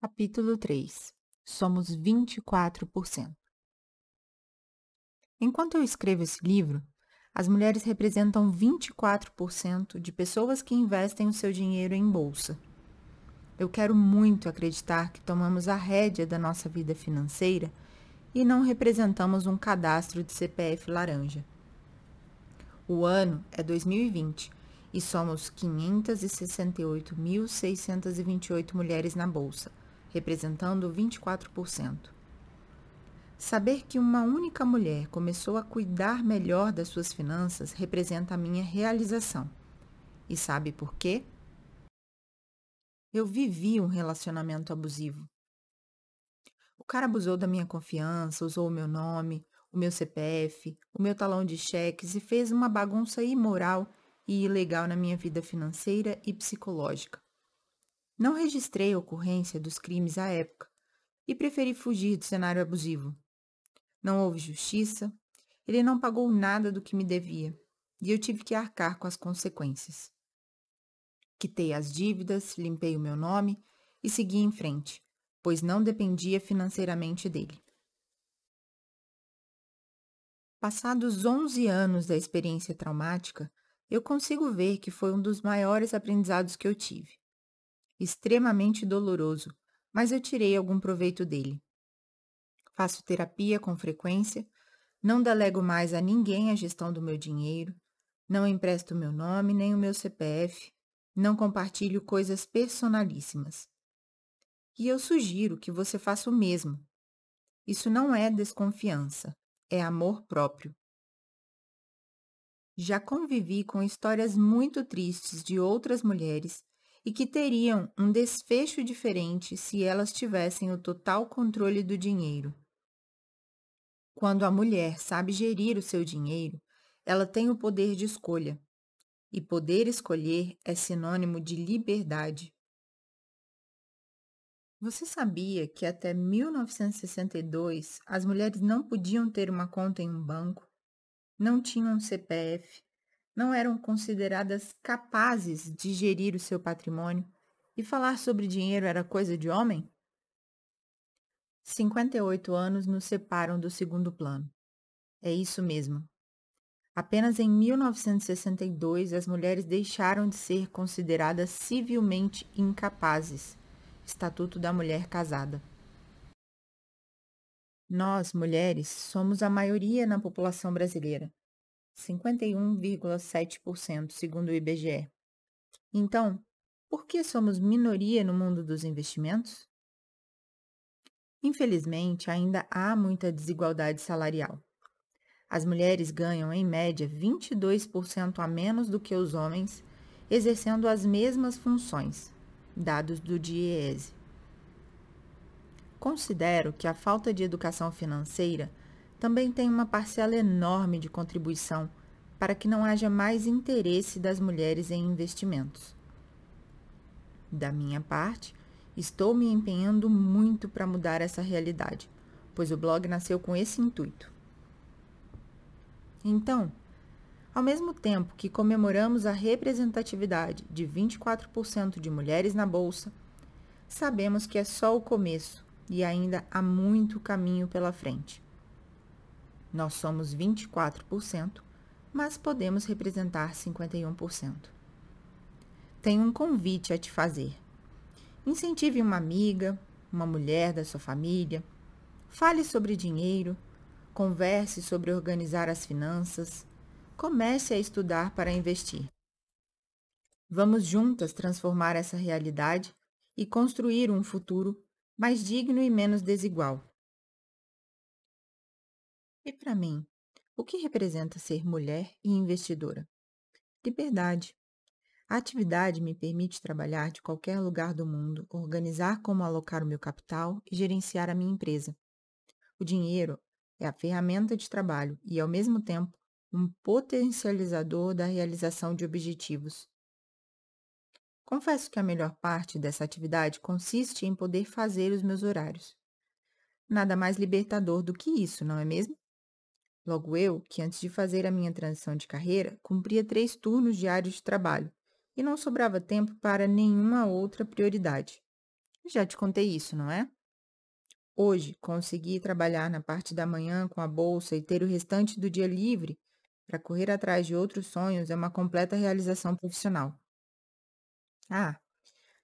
Capítulo 3 Somos 24%. Enquanto eu escrevo esse livro, as mulheres representam 24% de pessoas que investem o seu dinheiro em bolsa. Eu quero muito acreditar que tomamos a rédea da nossa vida financeira e não representamos um cadastro de CPF laranja. O ano é 2020 e somos 568.628 mulheres na bolsa, representando 24%. Saber que uma única mulher começou a cuidar melhor das suas finanças representa a minha realização. E sabe por quê? Eu vivi um relacionamento abusivo. O cara abusou da minha confiança, usou o meu nome, o meu CPF, o meu talão de cheques e fez uma bagunça imoral e ilegal na minha vida financeira e psicológica. Não registrei a ocorrência dos crimes à época e preferi fugir do cenário abusivo. Não houve justiça, ele não pagou nada do que me devia e eu tive que arcar com as consequências. Quitei as dívidas, limpei o meu nome e segui em frente, pois não dependia financeiramente dele. Passados 11 anos da experiência traumática, eu consigo ver que foi um dos maiores aprendizados que eu tive extremamente doloroso, mas eu tirei algum proveito dele. Faço terapia com frequência, não delego mais a ninguém a gestão do meu dinheiro, não empresto meu nome nem o meu CPF, não compartilho coisas personalíssimas. E eu sugiro que você faça o mesmo. Isso não é desconfiança, é amor próprio. Já convivi com histórias muito tristes de outras mulheres e que teriam um desfecho diferente se elas tivessem o total controle do dinheiro. Quando a mulher sabe gerir o seu dinheiro, ela tem o poder de escolha. E poder escolher é sinônimo de liberdade. Você sabia que até 1962 as mulheres não podiam ter uma conta em um banco, não tinham CPF, não eram consideradas capazes de gerir o seu patrimônio e falar sobre dinheiro era coisa de homem? 58 anos nos separam do segundo plano. É isso mesmo. Apenas em 1962 as mulheres deixaram de ser consideradas civilmente incapazes. Estatuto da Mulher Casada. Nós, mulheres, somos a maioria na população brasileira. 51,7%, segundo o IBGE. Então, por que somos minoria no mundo dos investimentos? Infelizmente, ainda há muita desigualdade salarial. As mulheres ganham, em média, 22% a menos do que os homens, exercendo as mesmas funções, dados do DIEESE. Considero que a falta de educação financeira também tem uma parcela enorme de contribuição para que não haja mais interesse das mulheres em investimentos. Da minha parte, estou me empenhando muito para mudar essa realidade, pois o blog nasceu com esse intuito. Então, ao mesmo tempo que comemoramos a representatividade de 24% de mulheres na bolsa, sabemos que é só o começo e ainda há muito caminho pela frente. Nós somos 24%, mas podemos representar 51%. Tenho um convite a te fazer. Incentive uma amiga, uma mulher da sua família. Fale sobre dinheiro. Converse sobre organizar as finanças. Comece a estudar para investir. Vamos juntas transformar essa realidade e construir um futuro mais digno e menos desigual. E para mim, o que representa ser mulher e investidora? Liberdade. A atividade me permite trabalhar de qualquer lugar do mundo, organizar como alocar o meu capital e gerenciar a minha empresa. O dinheiro é a ferramenta de trabalho e, ao mesmo tempo, um potencializador da realização de objetivos. Confesso que a melhor parte dessa atividade consiste em poder fazer os meus horários. Nada mais libertador do que isso, não é mesmo? Logo eu, que antes de fazer a minha transição de carreira, cumpria três turnos diários de trabalho e não sobrava tempo para nenhuma outra prioridade. Já te contei isso, não é? Hoje, conseguir trabalhar na parte da manhã com a bolsa e ter o restante do dia livre para correr atrás de outros sonhos é uma completa realização profissional. Ah,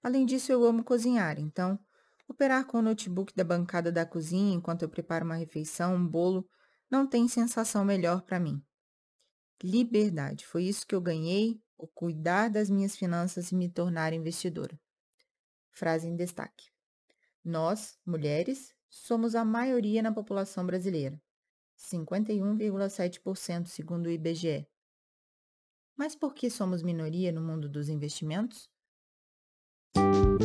além disso, eu amo cozinhar, então, operar com o notebook da bancada da cozinha enquanto eu preparo uma refeição, um bolo, não tem sensação melhor para mim. Liberdade, foi isso que eu ganhei, o cuidar das minhas finanças e me tornar investidora. Frase em destaque. Nós, mulheres, somos a maioria na população brasileira, 51,7% segundo o IBGE. Mas por que somos minoria no mundo dos investimentos? Música